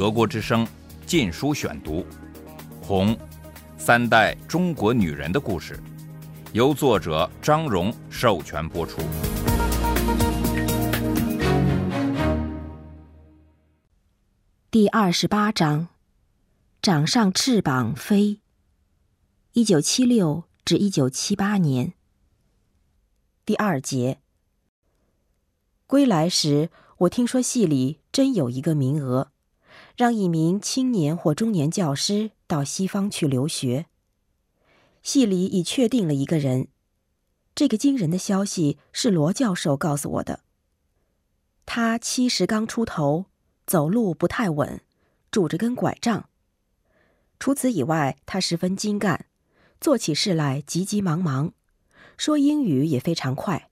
德国之声《禁书选读》，《红》，三代中国女人的故事，由作者张荣授权播出。第二十八章，长上翅膀飞。一九七六至一九七八年。第二节。归来时，我听说系里真有一个名额，让一名青年或中年教师到西方去留学。系里已确定了一个人。这个惊人的消息是罗教授告诉我的。他七十刚出头。走路不太稳，拄着根拐杖。除此以外，他十分精干，做起事来急急忙忙，说英语也非常快，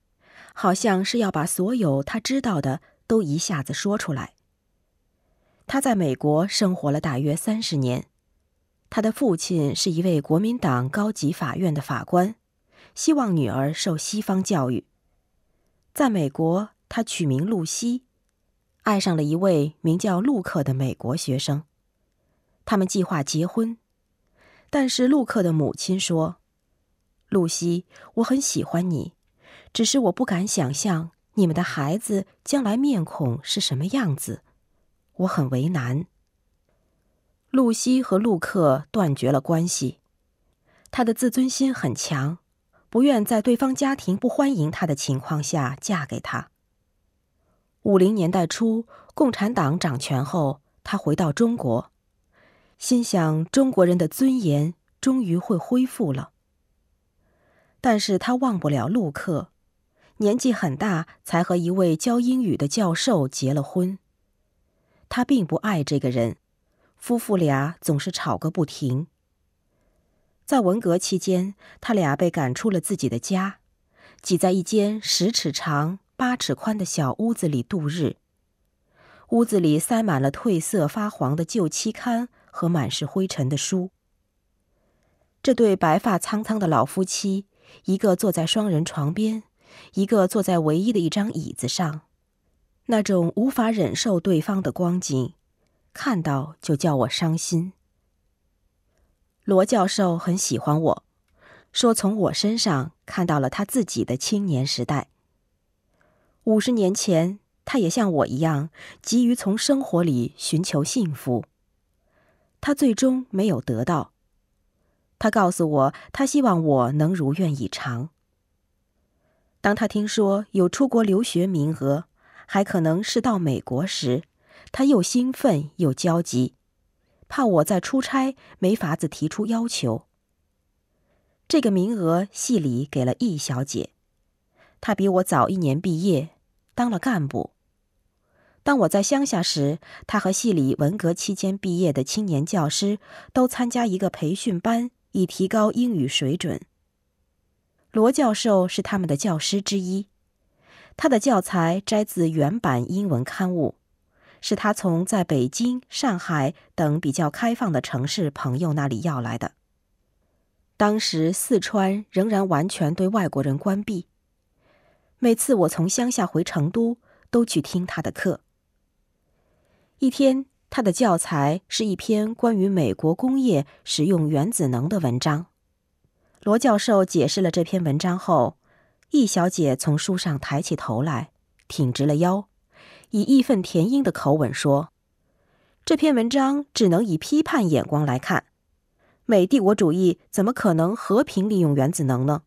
好像是要把所有他知道的都一下子说出来。他在美国生活了大约三十年，他的父亲是一位国民党高级法院的法官，希望女儿受西方教育。在美国，他取名露西。爱上了一位名叫陆克的美国学生，他们计划结婚，但是陆克的母亲说：“露西，我很喜欢你，只是我不敢想象你们的孩子将来面孔是什么样子，我很为难。”露西和陆克断绝了关系，她的自尊心很强，不愿在对方家庭不欢迎她的情况下嫁给他。五零年代初，共产党掌权后，他回到中国，心想中国人的尊严终于会恢复了。但是他忘不了陆克，年纪很大才和一位教英语的教授结了婚。他并不爱这个人，夫妇俩总是吵个不停。在文革期间，他俩被赶出了自己的家，挤在一间十尺长。八尺宽的小屋子里度日，屋子里塞满了褪色发黄的旧期刊和满是灰尘的书。这对白发苍苍的老夫妻，一个坐在双人床边，一个坐在唯一的一张椅子上，那种无法忍受对方的光景，看到就叫我伤心。罗教授很喜欢我，说从我身上看到了他自己的青年时代。五十年前，他也像我一样，急于从生活里寻求幸福。他最终没有得到。他告诉我，他希望我能如愿以偿。当他听说有出国留学名额，还可能是到美国时，他又兴奋又焦急，怕我在出差没法子提出要求。这个名额系里给了易小姐，她比我早一年毕业。当了干部。当我在乡下时，他和系里文革期间毕业的青年教师都参加一个培训班，以提高英语水准。罗教授是他们的教师之一，他的教材摘自原版英文刊物，是他从在北京、上海等比较开放的城市朋友那里要来的。当时四川仍然完全对外国人关闭。每次我从乡下回成都，都去听他的课。一天，他的教材是一篇关于美国工业使用原子能的文章。罗教授解释了这篇文章后，易小姐从书上抬起头来，挺直了腰，以义愤填膺的口吻说：“这篇文章只能以批判眼光来看，美帝国主义怎么可能和平利用原子能呢？”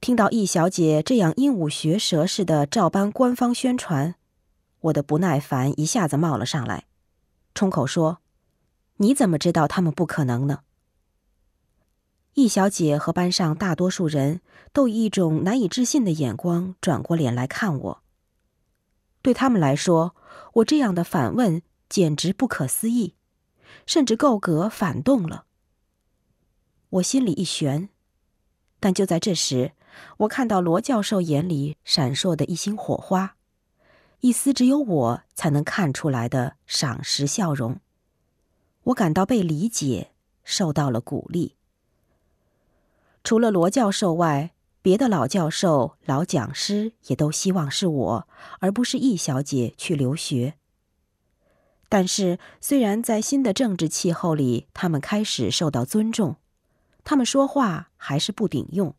听到易小姐这样鹦鹉学舌似的照搬官方宣传，我的不耐烦一下子冒了上来，冲口说：“你怎么知道他们不可能呢？”易小姐和班上大多数人都以一种难以置信的眼光转过脸来看我。对他们来说，我这样的反问简直不可思议，甚至够格反动了。我心里一悬，但就在这时。我看到罗教授眼里闪烁的一星火花，一丝只有我才能看出来的赏识笑容。我感到被理解，受到了鼓励。除了罗教授外，别的老教授、老讲师也都希望是我，而不是易小姐去留学。但是，虽然在新的政治气候里，他们开始受到尊重，他们说话还是不顶用。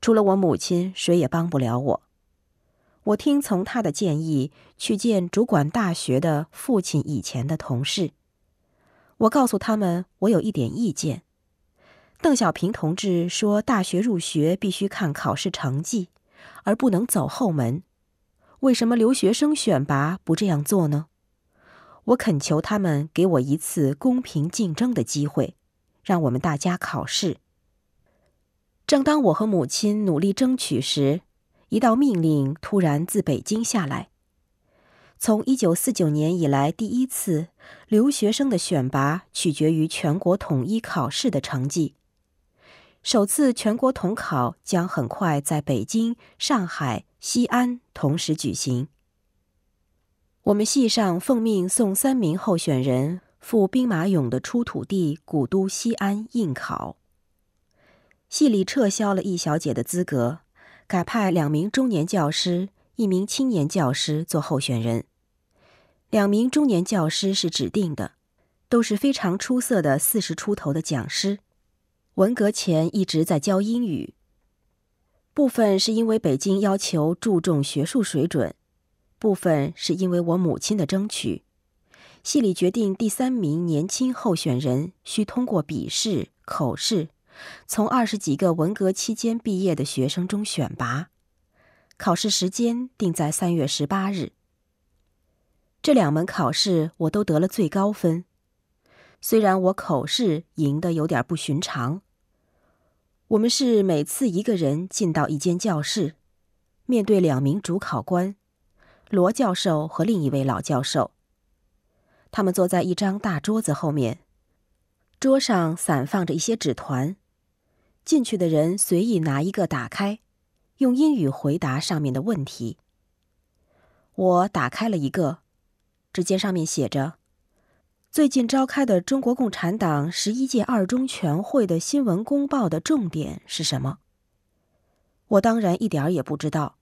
除了我母亲，谁也帮不了我。我听从他的建议，去见主管大学的父亲以前的同事。我告诉他们，我有一点意见。邓小平同志说，大学入学必须看考试成绩，而不能走后门。为什么留学生选拔不这样做呢？我恳求他们给我一次公平竞争的机会，让我们大家考试。正当我和母亲努力争取时，一道命令突然自北京下来：从一九四九年以来，第一次留学生的选拔取决于全国统一考试的成绩。首次全国统考将很快在北京、上海、西安同时举行。我们系上奉命送三名候选人赴兵马俑的出土地古都西安应考。系里撤销了易小姐的资格，改派两名中年教师、一名青年教师做候选人。两名中年教师是指定的，都是非常出色的四十出头的讲师，文革前一直在教英语。部分是因为北京要求注重学术水准。部分是因为我母亲的争取，系里决定第三名年轻候选人需通过笔试、口试，从二十几个文革期间毕业的学生中选拔。考试时间定在三月十八日。这两门考试我都得了最高分，虽然我口试赢得有点不寻常。我们是每次一个人进到一间教室，面对两名主考官。罗教授和另一位老教授，他们坐在一张大桌子后面，桌上散放着一些纸团。进去的人随意拿一个打开，用英语回答上面的问题。我打开了一个，只见上面写着：“最近召开的中国共产党十一届二中全会的新闻公报的重点是什么？”我当然一点儿也不知道，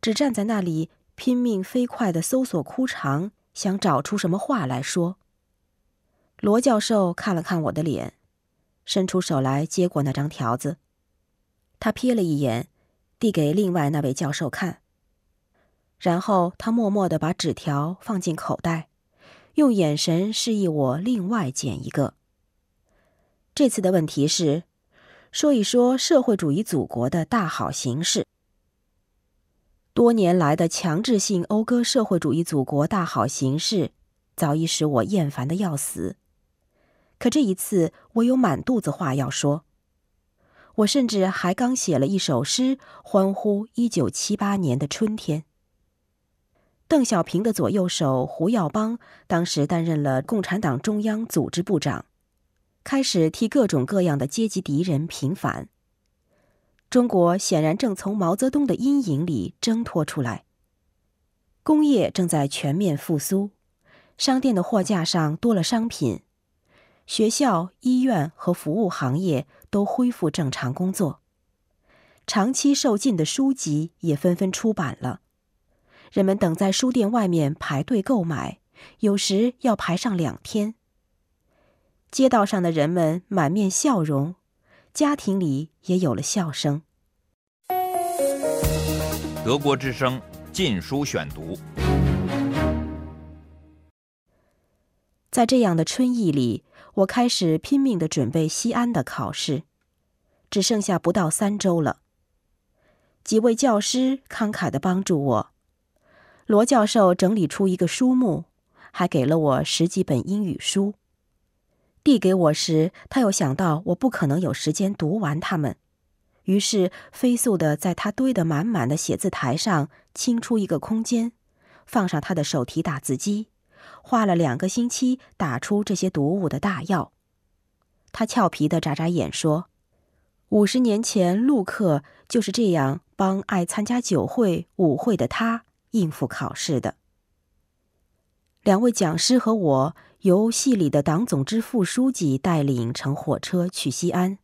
只站在那里。拼命飞快的搜索枯肠，想找出什么话来说。罗教授看了看我的脸，伸出手来接过那张条子。他瞥了一眼，递给另外那位教授看。然后他默默的把纸条放进口袋，用眼神示意我另外捡一个。这次的问题是，说一说社会主义祖国的大好形势。多年来的强制性讴歌社会主义祖国大好形势，早已使我厌烦的要死。可这一次，我有满肚子话要说。我甚至还刚写了一首诗，欢呼一九七八年的春天。邓小平的左右手胡耀邦当时担任了共产党中央组织部长，开始替各种各样的阶级敌人平反。中国显然正从毛泽东的阴影里挣脱出来。工业正在全面复苏，商店的货架上多了商品，学校、医院和服务行业都恢复正常工作。长期受禁的书籍也纷纷出版了，人们等在书店外面排队购买，有时要排上两天。街道上的人们满面笑容。家庭里也有了笑声。德国之声《禁书选读》。在这样的春意里，我开始拼命的准备西安的考试，只剩下不到三周了。几位教师慷慨的帮助我，罗教授整理出一个书目，还给了我十几本英语书。递给我时，他又想到我不可能有时间读完它们，于是飞速的在他堆得满满的写字台上清出一个空间，放上他的手提打字机，花了两个星期打出这些读物的大要。他俏皮的眨眨眼说：“五十年前，陆克就是这样帮爱参加酒会、舞会的他应付考试的。”两位讲师和我。由系里的党总支副书记带领乘火车去西安。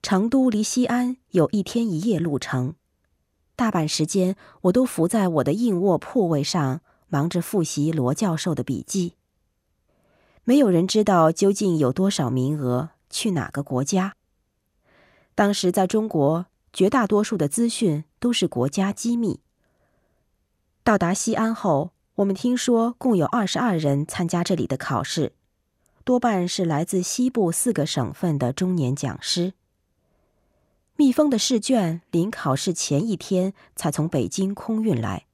成都离西安有一天一夜路程，大半时间我都伏在我的硬卧铺位上，忙着复习罗教授的笔记。没有人知道究竟有多少名额去哪个国家。当时在中国，绝大多数的资讯都是国家机密。到达西安后，我们听说共有二十二人参加这里的考试，多半是来自西部四个省份的中年讲师。密封的试卷临考试前一天才从北京空运来。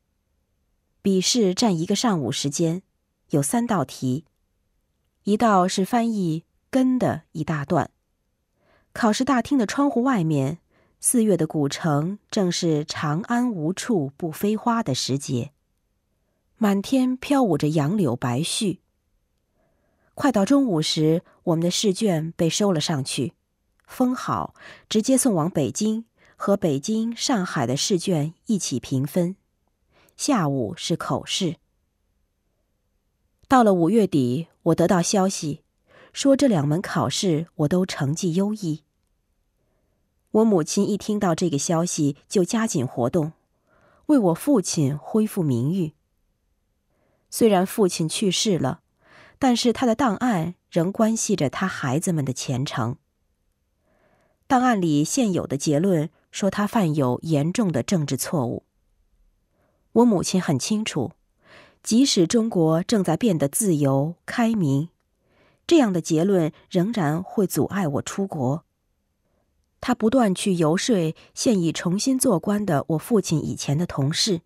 笔试占一个上午时间，有三道题，一道是翻译“根”的一大段。考试大厅的窗户外面。四月的古城正是长安无处不飞花的时节，满天飘舞着杨柳白絮。快到中午时，我们的试卷被收了上去，封好，直接送往北京，和北京、上海的试卷一起平分。下午是口试。到了五月底，我得到消息，说这两门考试我都成绩优异。我母亲一听到这个消息，就加紧活动，为我父亲恢复名誉。虽然父亲去世了，但是他的档案仍关系着他孩子们的前程。档案里现有的结论说他犯有严重的政治错误。我母亲很清楚，即使中国正在变得自由开明，这样的结论仍然会阻碍我出国。他不断去游说现已重新做官的我父亲以前的同事。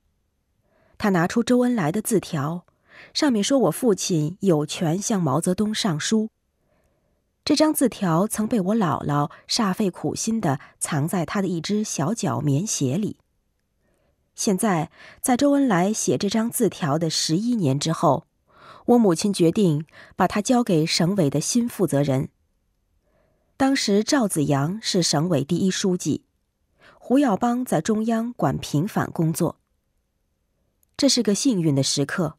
他拿出周恩来的字条，上面说我父亲有权向毛泽东上书。这张字条曾被我姥姥煞费苦心的藏在他的一只小脚棉鞋里。现在，在周恩来写这张字条的十一年之后，我母亲决定把它交给省委的新负责人。当时赵子阳是省委第一书记，胡耀邦在中央管平反工作。这是个幸运的时刻，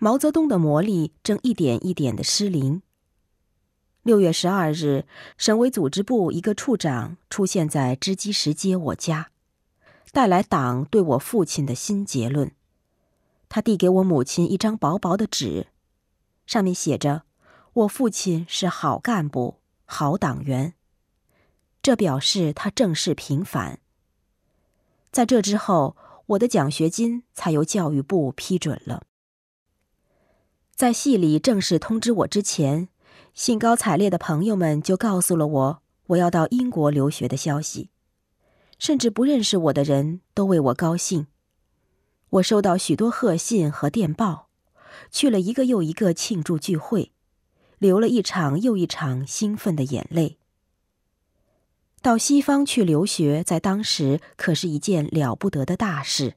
毛泽东的魔力正一点一点的失灵。六月十二日，省委组织部一个处长出现在织机石街我家，带来党对我父亲的新结论。他递给我母亲一张薄薄的纸，上面写着：“我父亲是好干部。”好党员，这表示他正式平反。在这之后，我的奖学金才由教育部批准了。在系里正式通知我之前，兴高采烈的朋友们就告诉了我我要到英国留学的消息，甚至不认识我的人都为我高兴。我收到许多贺信和电报，去了一个又一个庆祝聚会。流了一场又一场兴奋的眼泪。到西方去留学，在当时可是一件了不得的大事。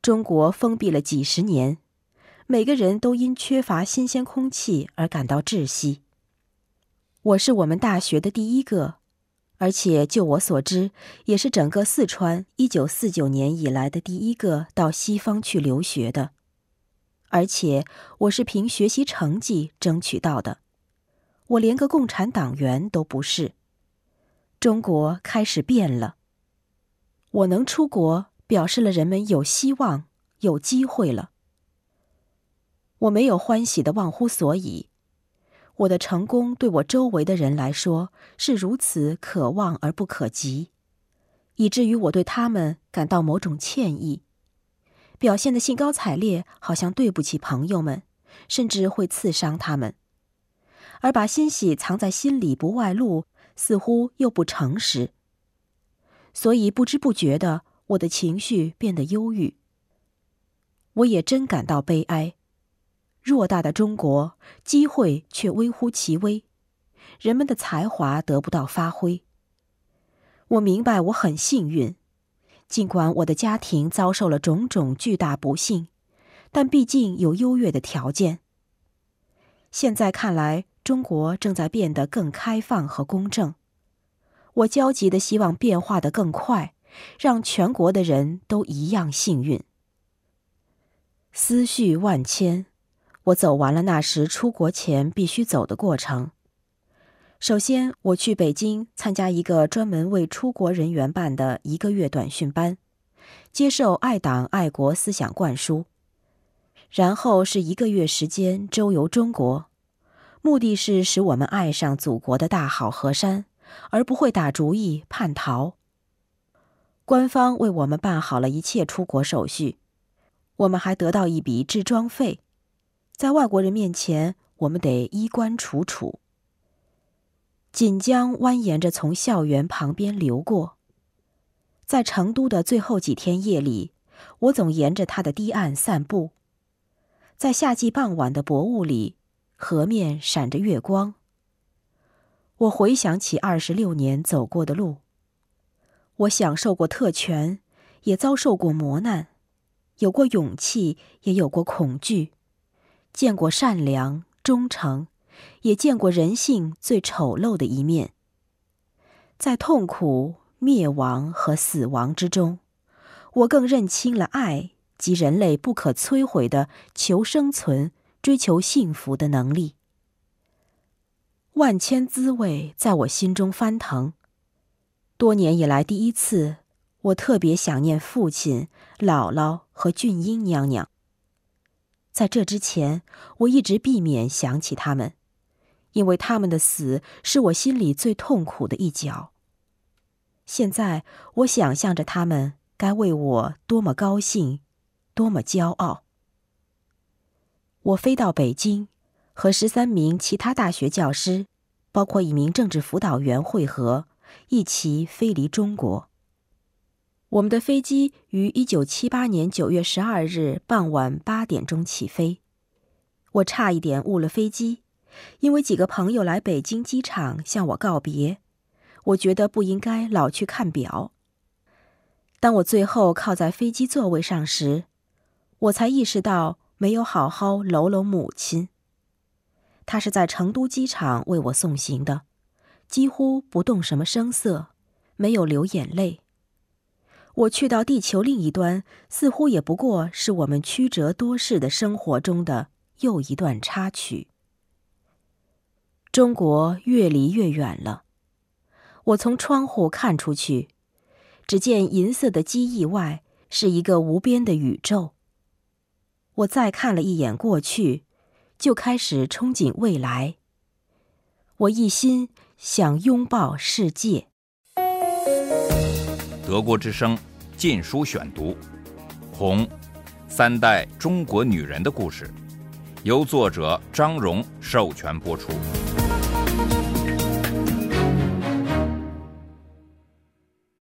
中国封闭了几十年，每个人都因缺乏新鲜空气而感到窒息。我是我们大学的第一个，而且就我所知，也是整个四川一九四九年以来的第一个到西方去留学的。而且我是凭学习成绩争取到的，我连个共产党员都不是。中国开始变了，我能出国，表示了人们有希望、有机会了。我没有欢喜的忘乎所以，我的成功对我周围的人来说是如此可望而不可及，以至于我对他们感到某种歉意。表现的兴高采烈，好像对不起朋友们，甚至会刺伤他们；而把欣喜藏在心里不外露，似乎又不诚实。所以不知不觉的，我的情绪变得忧郁。我也真感到悲哀。偌大的中国，机会却微乎其微，人们的才华得不到发挥。我明白，我很幸运。尽管我的家庭遭受了种种巨大不幸，但毕竟有优越的条件。现在看来，中国正在变得更开放和公正。我焦急的希望变化的更快，让全国的人都一样幸运。思绪万千，我走完了那时出国前必须走的过程。首先，我去北京参加一个专门为出国人员办的一个月短训班，接受爱党爱国思想灌输。然后是一个月时间周游中国，目的是使我们爱上祖国的大好河山，而不会打主意叛逃。官方为我们办好了一切出国手续，我们还得到一笔置装费，在外国人面前，我们得衣冠楚楚。锦江蜿蜒着从校园旁边流过，在成都的最后几天夜里，我总沿着它的堤岸散步。在夏季傍晚的薄雾里，河面闪着月光。我回想起二十六年走过的路，我享受过特权，也遭受过磨难，有过勇气，也有过恐惧，见过善良忠诚。也见过人性最丑陋的一面。在痛苦、灭亡和死亡之中，我更认清了爱及人类不可摧毁的求生存、追求幸福的能力。万千滋味在我心中翻腾。多年以来，第一次，我特别想念父亲、姥姥和俊英娘娘。在这之前，我一直避免想起他们。因为他们的死是我心里最痛苦的一角。现在我想象着他们该为我多么高兴，多么骄傲。我飞到北京，和十三名其他大学教师，包括一名政治辅导员会合，一起飞离中国。我们的飞机于一九七八年九月十二日傍晚八点钟起飞，我差一点误了飞机。因为几个朋友来北京机场向我告别，我觉得不应该老去看表。当我最后靠在飞机座位上时，我才意识到没有好好搂搂母亲。她是在成都机场为我送行的，几乎不动什么声色，没有流眼泪。我去到地球另一端，似乎也不过是我们曲折多事的生活中的又一段插曲。中国越离越远了，我从窗户看出去，只见银色的机翼外是一个无边的宇宙。我再看了一眼过去，就开始憧憬未来。我一心想拥抱世界。德国之声《禁书选读》，《红三代中国女人的故事》，由作者张荣授权播出。